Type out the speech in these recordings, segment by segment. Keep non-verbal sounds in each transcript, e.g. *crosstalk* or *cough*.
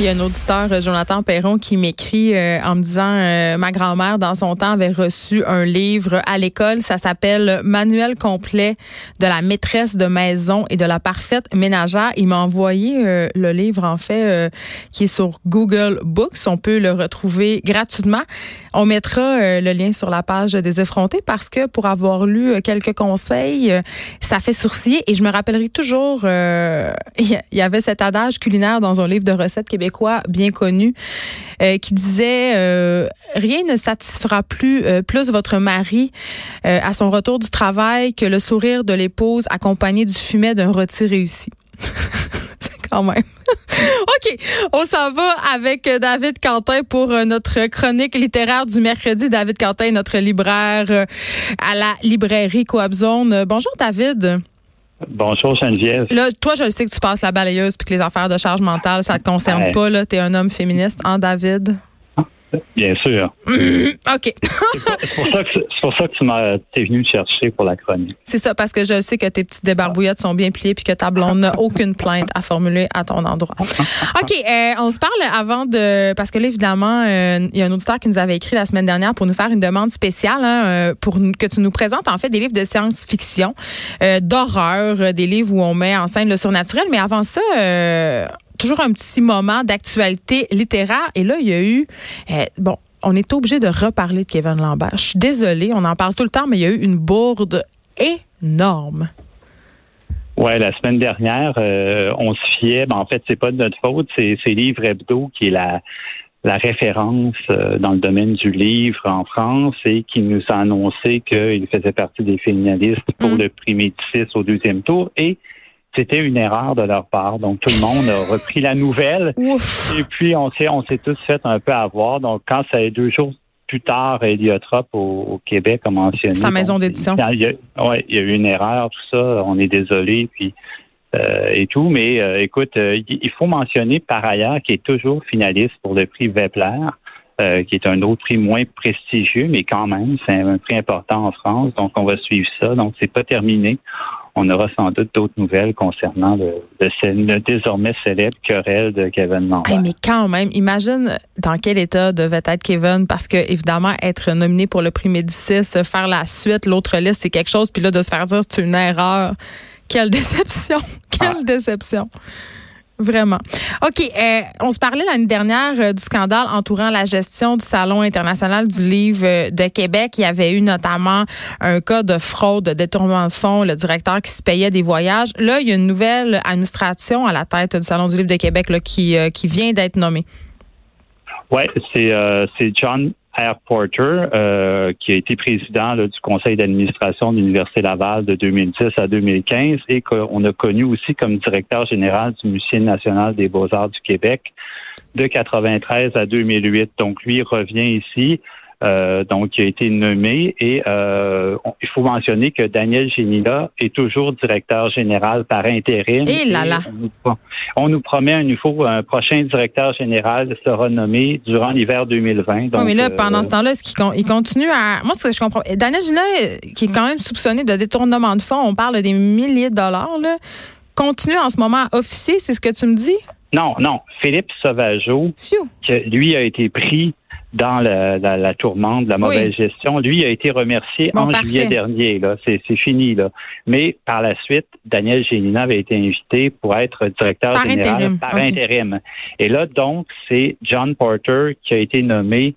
Il y a un auditeur, euh, Jonathan Perron, qui m'écrit euh, en me disant euh, ma grand-mère, dans son temps, avait reçu un livre à l'école. Ça s'appelle Manuel complet de la maîtresse de maison et de la parfaite ménagère. Il m'a envoyé le livre, en fait, qui est sur Google Books. On peut le retrouver gratuitement. On mettra le lien sur la page des effrontés parce que pour avoir lu quelques conseils, ça fait sourciller. Et je me rappellerai toujours, *laughs* il y avait cet adage culinaire dans un livre de recettes québécois bien connu euh, qui disait euh, rien ne satisfera plus euh, plus votre mari à son retour du travail que le sourire de l'épouse accompagné du fumet d'un rôti réussi. *laughs* C'est quand même. *laughs* OK, on s'en va avec David Quentin pour notre chronique littéraire du mercredi. David Quentin, notre libraire à la librairie Coabzone. Bonjour David. Bonjour Geneviève. Là, toi, je sais que tu passes la balayeuse puis que les affaires de charge mentale, ça te concerne pas. Là, t'es un homme féministe, hein, David? Bien sûr. OK. c'est pour, ça que tu m'as es venu me chercher pour la chronique. C'est ça, parce que je sais que tes petites débarbouillettes sont bien pliées puis que ta blonde n'a *laughs* aucune plainte à formuler à ton endroit. OK, euh, on se parle avant de... Parce que là, évidemment, euh, il y a un auditeur qui nous avait écrit la semaine dernière pour nous faire une demande spéciale hein, euh, pour que tu nous présentes en fait des livres de science-fiction, d'horreur, des livres où on met en scène le surnaturel. Mais avant ça toujours un petit moment d'actualité littéraire. Et là, il y a eu, euh, bon, on est obligé de reparler de Kevin Lambert. Je suis désolée, on en parle tout le temps, mais il y a eu une bourde énorme. Ouais, la semaine dernière, euh, on se fiait, ben, en fait, c'est pas de notre faute, c'est Livre Hebdo qui est la, la référence euh, dans le domaine du livre en France et qui nous a annoncé qu'il faisait partie des finalistes pour mm. le prix Médicis au deuxième tour. Et c'était une erreur de leur part. Donc, tout le monde a repris la nouvelle. Et puis, on s'est, on s'est tous fait un peu avoir. Donc, quand ça est deux jours plus tard, Eliotrop au, Québec a mentionné. Sa maison d'édition. Oui, il y a eu une erreur, tout ça. On est désolé. Puis, euh, et tout. Mais euh, écoute, euh, il faut mentionner par ailleurs qu'il est toujours finaliste pour le prix Vepler, qui est un autre prix moins prestigieux, mais quand même, c'est un prix important en France. Donc, on va suivre ça. Donc, c'est pas terminé on aura sans doute d'autres nouvelles concernant le, désormais célèbre querelle de Kevin Lambert. mais quand même, imagine dans quel état devait être Kevin, parce que évidemment, être nominé pour le prix Médicis, faire la suite, l'autre liste, c'est quelque chose, puis là, de se faire dire c'est une erreur. Quelle déception! *laughs* Quelle ah. déception! Vraiment. OK. Euh, on se parlait l'année dernière euh, du scandale entourant la gestion du Salon international du livre euh, de Québec. Il y avait eu notamment un cas de fraude, de détournement de fonds, le directeur qui se payait des voyages. Là, il y a une nouvelle administration à la tête du Salon du livre de Québec là, qui, qui vient d'être nommée. Oui, c'est John Air Porter, euh, qui a été président du conseil d'administration de l'Université Laval de 2010 à 2015 et qu'on a connu aussi comme directeur général du Musée national des beaux-arts du Québec de 93 à 2008. Donc, lui revient ici. Euh, donc, il a été nommé et euh, il faut mentionner que Daniel Génila est toujours directeur général par intérim. Et là là. On, nous, promet un nouveau, un prochain directeur général sera nommé durant l'hiver 2020. Donc, oui, mais là, pendant euh, ce temps-là, est-ce qu'il continue à... Moi, ce que je comprends... Daniel Génila, qui est quand même soupçonné de détournement de fonds, on parle des milliers de dollars, là, continue en ce moment à officier, c'est ce que tu me dis? Non, non. Philippe Sauvageau, qui, lui a été pris dans la, la, tourmente de la mauvaise gestion. Lui a été remercié en juillet dernier. Là, c'est, fini là. Mais par la suite, Daniel Génina avait été invité pour être directeur général par intérim. Et là, donc, c'est John Porter qui a été nommé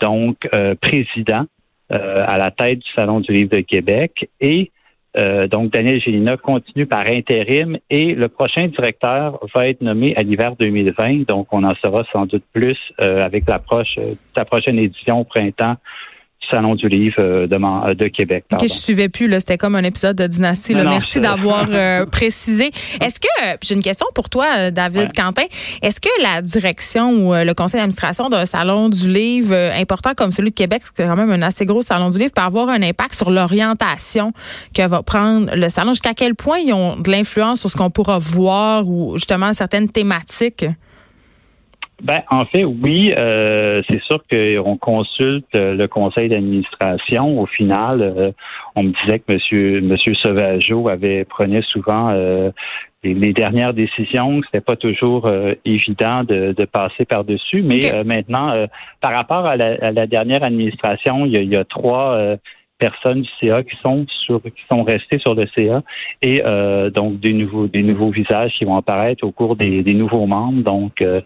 donc euh, président euh, à la tête du Salon du Livre de Québec et euh, donc, Daniel Gélina continue par intérim et le prochain directeur va être nommé à l'hiver 2020. Donc, on en saura sans doute plus euh, avec l'approche de la prochaine édition au printemps Salon du livre euh, de, euh, de Québec. OK, je suivais plus. C'était comme un épisode de Dynastie. Merci d'avoir euh, *laughs* précisé. Est-ce que, j'ai une question pour toi, David Quentin. Est-ce que la direction ou le conseil d'administration d'un salon du livre important comme celui de Québec, c'est quand même un assez gros salon du livre, peut avoir un impact sur l'orientation que va prendre le salon? Jusqu'à quel point ils ont de l'influence sur ce qu'on pourra voir ou justement certaines thématiques? Ben, en fait, oui. Euh, c'est sûr qu'on consulte euh, le conseil d'administration. Au final, euh, on me disait que Monsieur Monsieur Sauvageau avait prenait souvent les, dernières décisions. C'était pas toujours évident de, passer par dessus. Mais maintenant, par rapport à la, dernière administration, il y a, il y a trois personnes du CA qui sont sur qui sont restées sur le CA et euh, donc des nouveaux des nouveaux visages qui vont apparaître au cours des, nouveaux membres. Donc euh,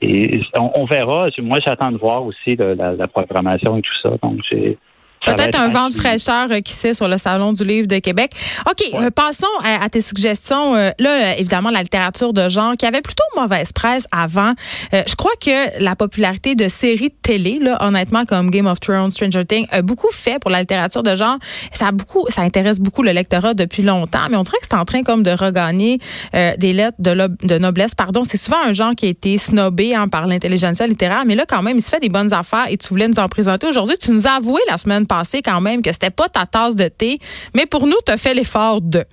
et on, verra. Moi j'attends de voir aussi la, la, programmation et tout ça. Donc j'ai Peut-être un vent de fraîcheur euh, qui sait sur le Salon du livre de Québec. OK, euh, passons à, tes suggestions. Euh, là, évidemment, la littérature de genre qui avait plutôt mauvaise presse avant. je crois que la popularité de séries de télé, là, honnêtement, comme Game of Thrones, Stranger Things, a beaucoup fait pour la littérature de genre. Ça a beaucoup, ça intéresse beaucoup le lectorat depuis longtemps, mais on dirait que c'est en train comme de regagner des lettres de, de noblesse. Pardon, c'est souvent un genre qui a été snobé hein, par l'intelligence littéraire, mais là, quand même, il se fait des bonnes affaires et tu voulais nous en présenter aujourd'hui. Tu nous as avoué la semaine passée quand même que c'était pas ta tasse de thé, mais pour nous, tu as fait l'effort de.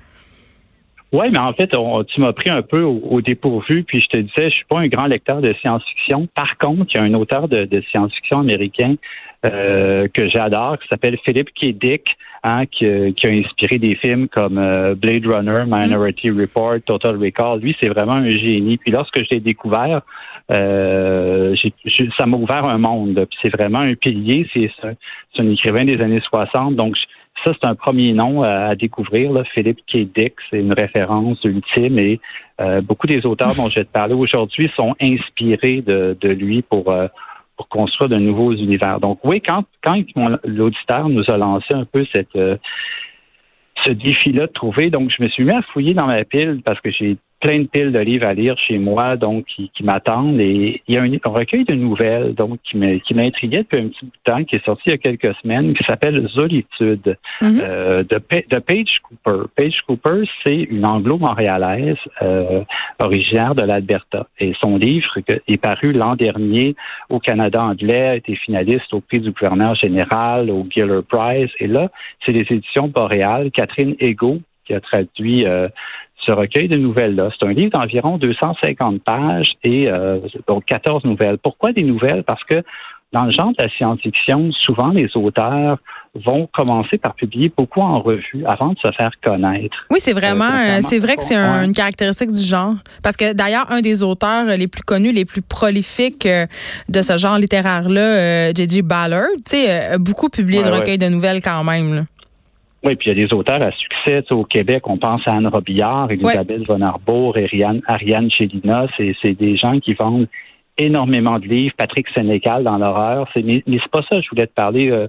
Oui, mais en fait, tu m'as pris un peu au, dépourvu, puis je te disais, je suis pas un grand lecteur de science-fiction. Par contre, il y a un auteur de, science-fiction américain euh, que j'adore, qui s'appelle Philip K. Dick, hein, qui, a inspiré des films comme euh, Blade Runner, Minority Report, Total Recall. Lui, c'est vraiment un génie. Puis lorsque je l'ai découvert, euh, ça m'a ouvert un monde. Puis c'est vraiment un pilier. C'est un écrivain des années 60. Donc, ça, c'est un premier nom à, découvrir. Philippe K. Dick, c'est une référence ultime et euh, beaucoup des auteurs dont je vais te parler aujourd'hui sont inspirés de, lui pour, euh, pour construire de nouveaux univers. Donc oui, quand, quand l'auditeur nous a lancé un peu cette, ce défi-là de trouver, donc je me suis mis à fouiller dans ma pile parce que j'ai plein de piles de livres à lire chez moi, donc qui, m'attendent. Et il y a un, recueil de nouvelles, donc qui m'intriguait depuis un petit bout de temps, qui est sorti il y a quelques semaines, qui s'appelle Solitude mhm. euh, de, de Paige Cooper. Paige Cooper, c'est une anglo-montréalaise euh, originaire de l'Alberta. Et son livre est paru l'an dernier au Canada anglais, a été finaliste au prix du gouverneur général, au Giller Prize. Et là, c'est les éditions Boréal. Catherine Ego, qui a traduit euh, ce recueil de nouvelles-là. C'est un livre d'environ 250 pages et euh, donc 14 nouvelles. Pourquoi des nouvelles? Parce que dans le genre de la science-fiction, souvent les auteurs vont commencer par publier beaucoup en revue avant de se faire connaître. Oui, c'est vraiment, euh, c'est vrai que c'est une caractéristique du genre. Parce que d'ailleurs, un des auteurs les plus connus, les plus prolifiques euh, de ce genre littéraire-là, J.J. Ballard, tu sais, a beaucoup publié de recueils de nouvelles quand même. Là. Oui, puis il y a des auteurs à succès. au Québec, on pense à Anne Robillard, Elisabeth Von Arbour, Ariane, Ariane Chélina. C'est des gens qui vendent énormément de livres. Patrick Sénécal dans l'horreur. Mais, mais c'est pas ça que je voulais te parler. Euh,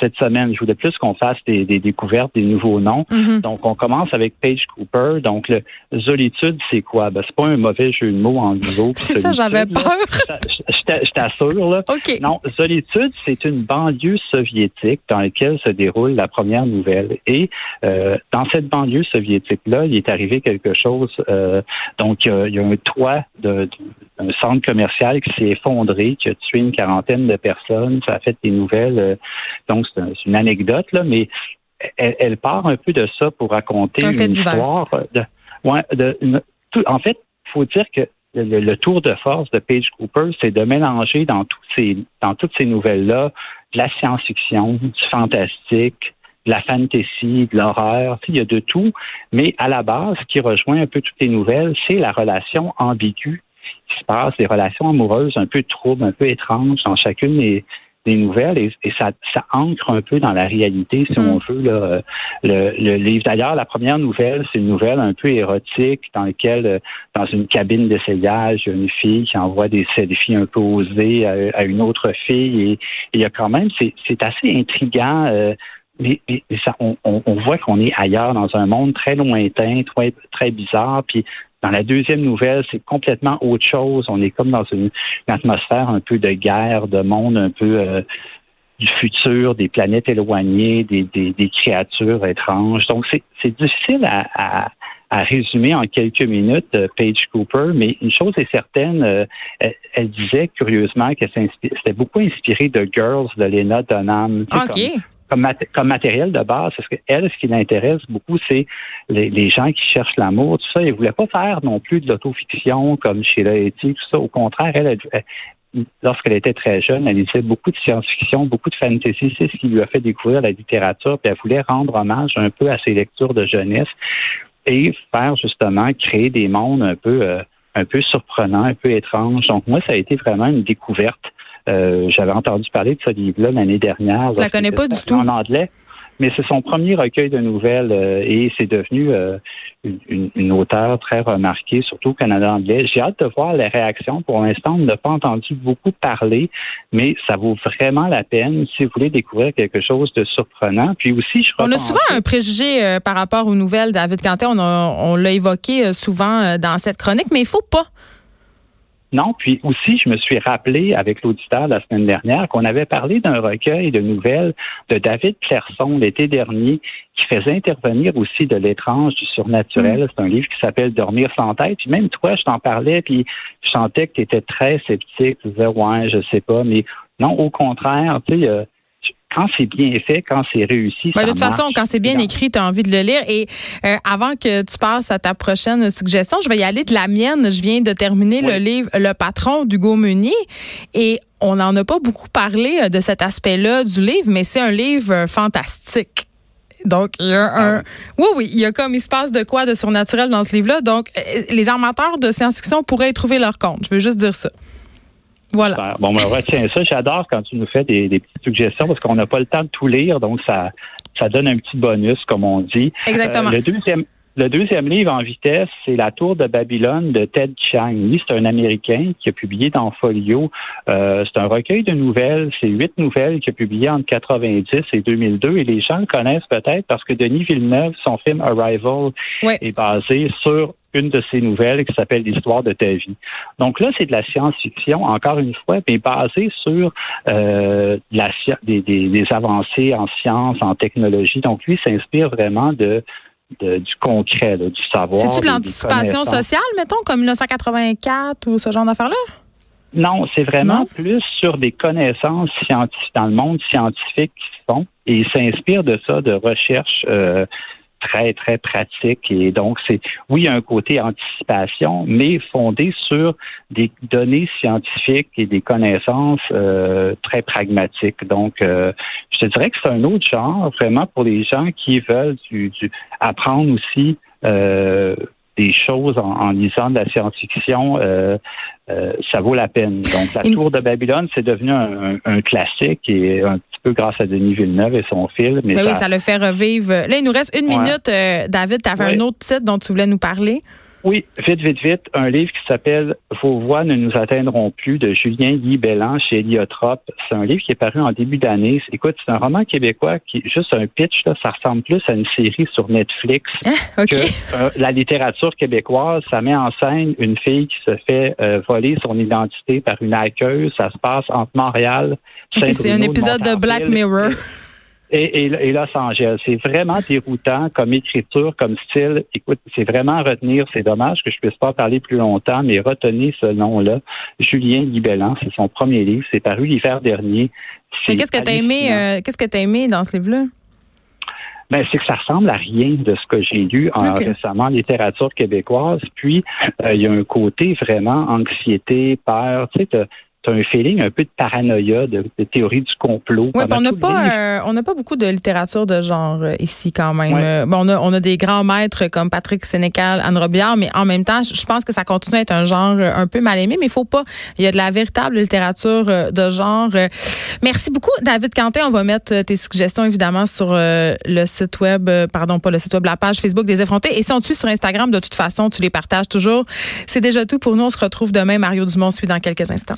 cette semaine. Je voulais plus qu'on fasse des, découvertes, des nouveaux noms. Mm-hmm. Donc, on commence avec Paige Cooper. Donc, le Zolitude, c'est quoi? Ben, c'est pas un mauvais jeu de mots en niveau. *laughs* c'est ça, j'avais peur. Je t'assure, là. Non, Zolitude, c'est une banlieue soviétique dans laquelle se déroule la première nouvelle. Et euh, dans cette banlieue soviétique-là, il est arrivé quelque chose. Euh, donc, il y, a un toit d'un centre commercial qui s'est effondré, qui a tué une quarantaine de personnes. Ça a fait des nouvelles. Euh, donc, c'est une anecdote, là, mais elle, part un peu de ça pour raconter une histoire. De, en fait, il faut dire que le, tour de force de Paige Cooper, c'est de mélanger dans, ces, dans toutes ces nouvelles-là de la science-fiction, du fantastique, de la fantasy, de l'horreur, il y a de tout, mais à la base, ce qui rejoint un peu toutes les nouvelles, c'est la relation ambiguë qui se passe, des relations amoureuses un peu troubles, un peu étranges dans chacune des, des nouvelles et, ça, ça, ancre un peu dans la réalité, si on mm. veut, là, le, le, livre. D'ailleurs, la première nouvelle, c'est une nouvelle un peu érotique dans laquelle, euh, dans une cabine d'essayage, il y a une fille qui envoie des selfies un peu osées à, une autre fille et, il y a quand même, c'est assez intriguant. Euh, mais, ça, on, on, voit qu'on est ailleurs dans un monde très lointain, très, très bizarre. Puis dans la deuxième nouvelle, c'est complètement autre chose. On est comme dans une, atmosphère un peu de guerre, de monde un peu euh, du futur, des planètes éloignées, des, des, créatures étranges. Donc, c'est difficile à, à, résumer en quelques minutes euh, Paige Cooper, mais une chose est certaine, euh, elle, disait curieusement qu'elle s'était beaucoup inspirée de Girls de Lena Dunham. OK. comme, comme matériel de base, parce qu'elle, ce qui l'intéresse beaucoup, c'est les, gens qui cherchent l'amour, tout ça. Elle voulait pas faire non plus de l'autofiction comme chez Etty, tout ça. Au contraire, elle, lorsqu'elle était très jeune, elle lisait beaucoup de science-fiction, beaucoup de fantasy. C'est ce qui lui a fait découvrir la littérature. Puis elle voulait rendre hommage un peu à ses lectures de jeunesse et faire justement créer des mondes un peu euh, un peu surprenants, un peu étranges. Donc moi, ça a été vraiment une découverte. Euh, j'avais entendu parler de ce livre-là l'année dernière. Je la connais pas du tout. En anglais mais c'est son premier recueil de nouvelles euh, et c'est devenu euh, une, une, auteure très remarquée, surtout au Canada anglais. J'ai hâte de voir les réactions. Pour l'instant, on n'a pas entendu beaucoup parler, mais ça vaut vraiment la peine si vous voulez découvrir quelque chose de surprenant. Puis aussi, je On a souvent un préjugé euh, par rapport aux nouvelles, David Cantet. On, on l'a évoqué souvent dans cette chronique, mais il faut pas non, puis aussi, je me suis rappelé avec l'auditeur la semaine dernière qu'on avait parlé d'un recueil de nouvelles de David Clairson l'été dernier qui faisait intervenir aussi de l'étrange, du surnaturel. Mm. C'est un livre qui s'appelle Dormir sans tête. Puis même toi, je t'en parlais, puis je sentais que tu étais très sceptique. Tu disais, ouais, je sais pas. Mais non, au contraire, tu sais, euh, quand c'est bien fait, quand c'est réussi. Ben, de toute façon, quand c'est bien écrit, tu as envie de le lire. Et euh, avant que tu passes à ta prochaine suggestion, je vais y aller de la mienne. Je viens de terminer le livre Le patron d'Hugo Meunier. Et on n'en a pas beaucoup parlé euh, de cet aspect-là du livre, mais c'est un livre euh, fantastique. Donc, il y a un. Ah oui, oui, il y a comme il se passe de quoi de surnaturel dans ce livre-là. Donc, les amateurs de science-fiction pourraient y trouver leur compte. Je veux juste dire ça. Voilà. Bon, ben, retiens ça. J'adore quand tu nous fais des, petites suggestions parce qu'on n'a pas le temps de tout lire, donc ça, ça donne un petit bonus, comme on dit. Exactement. Euh, le deuxième. Le deuxième livre en vitesse, c'est La Tour de Babylone de Ted Chiang. Lui, c'est un Américain qui a publié dans Folio. Euh, c'est un recueil de nouvelles. C'est huit nouvelles qu'il a publiées entre 90 et 2002. Et les gens le connaissent peut-être parce que Denis Villeneuve, son film Arrival, est basé sur une de ces nouvelles qui s'appelle L'histoire de ta vie. Donc là, c'est de la science-fiction, encore une fois, mais basée sur euh, la, des, des, avancées en sciences, en technologie. Donc lui s'inspire vraiment de, du concret, du savoir. C'est-tu de l'anticipation sociale, mettons, comme 1984 ou ce genre d'affaires-là? Non, c'est vraiment plus sur des connaissances scientifiques dans le monde scientifique qui se font et il s'inspire de ça, de recherches euh, très, très pratique. Et donc, c'est, oui, un côté anticipation, mais fondé sur des données scientifiques et des connaissances euh, très pragmatiques. Donc, euh, je te dirais que c'est un autre genre, vraiment, pour les gens qui veulent du, apprendre aussi euh, des choses en, lisant de la science-fiction, euh, euh, ça vaut la peine. Donc, La Tour de Babylone, c'est devenu un, classique et un peu grâce à Denis Villeneuve et son film. Mais ben oui, ça le fait revivre. Là, il nous reste une minute. Euh, David, tu avais un autre titre dont tu voulais nous parler. Oui, vite, vite, vite. Un livre qui s'appelle Vos voix ne nous atteindront plus de Julien Guy Bellan chez Eliotrope. C'est un livre qui est paru en début d'année. Écoute, c'est un roman québécois qui, juste un pitch, là, ça ressemble plus à une série sur Netflix ah, que euh, la littérature québécoise. Ça met en scène une fille qui se fait euh, voler son identité par une hackeuse. Ça se passe entre Montréal, C'est un épisode de Black Mirror et, et, Los Angeles. C'est vraiment déroutant comme écriture, comme style. Écoute, c'est vraiment à retenir. C'est dommage que je puisse pas parler plus longtemps, mais retenez ce nom-là. Julien Guibellan, c'est son premier livre. C'est paru l'hiver dernier. Mais qu'est-ce que tu as aimé, euh, qu'est-ce que tu aimé dans ce livre-là? Ben, c'est que ça ressemble à rien de ce que j'ai lu en, récemment en littérature québécoise. Puis, euh, il y a un côté vraiment anxiété, peur. Tu sais, tu un feeling un peu de paranoïa, de, théorie du complot. Oui, on n'a pas, euh, on n'a pas beaucoup de littérature de genre euh, ici quand même. Euh, bon, on, a, on a des grands maîtres comme Patrick Sénécal, Anne Robillard, mais en même temps, je pense que ça continue à être un genre un peu mal aimé, mais il faut pas. Il y a de la véritable littérature de genre. Merci beaucoup, David Quentin. On va mettre tes suggestions évidemment sur le site web, pardon, pas le site web, la page Facebook des effrontés. Et si on te suit sur Instagram, de toute façon, tu les partages toujours. C'est déjà tout pour nous. On se retrouve demain. Mario Dumont suit dans quelques instants.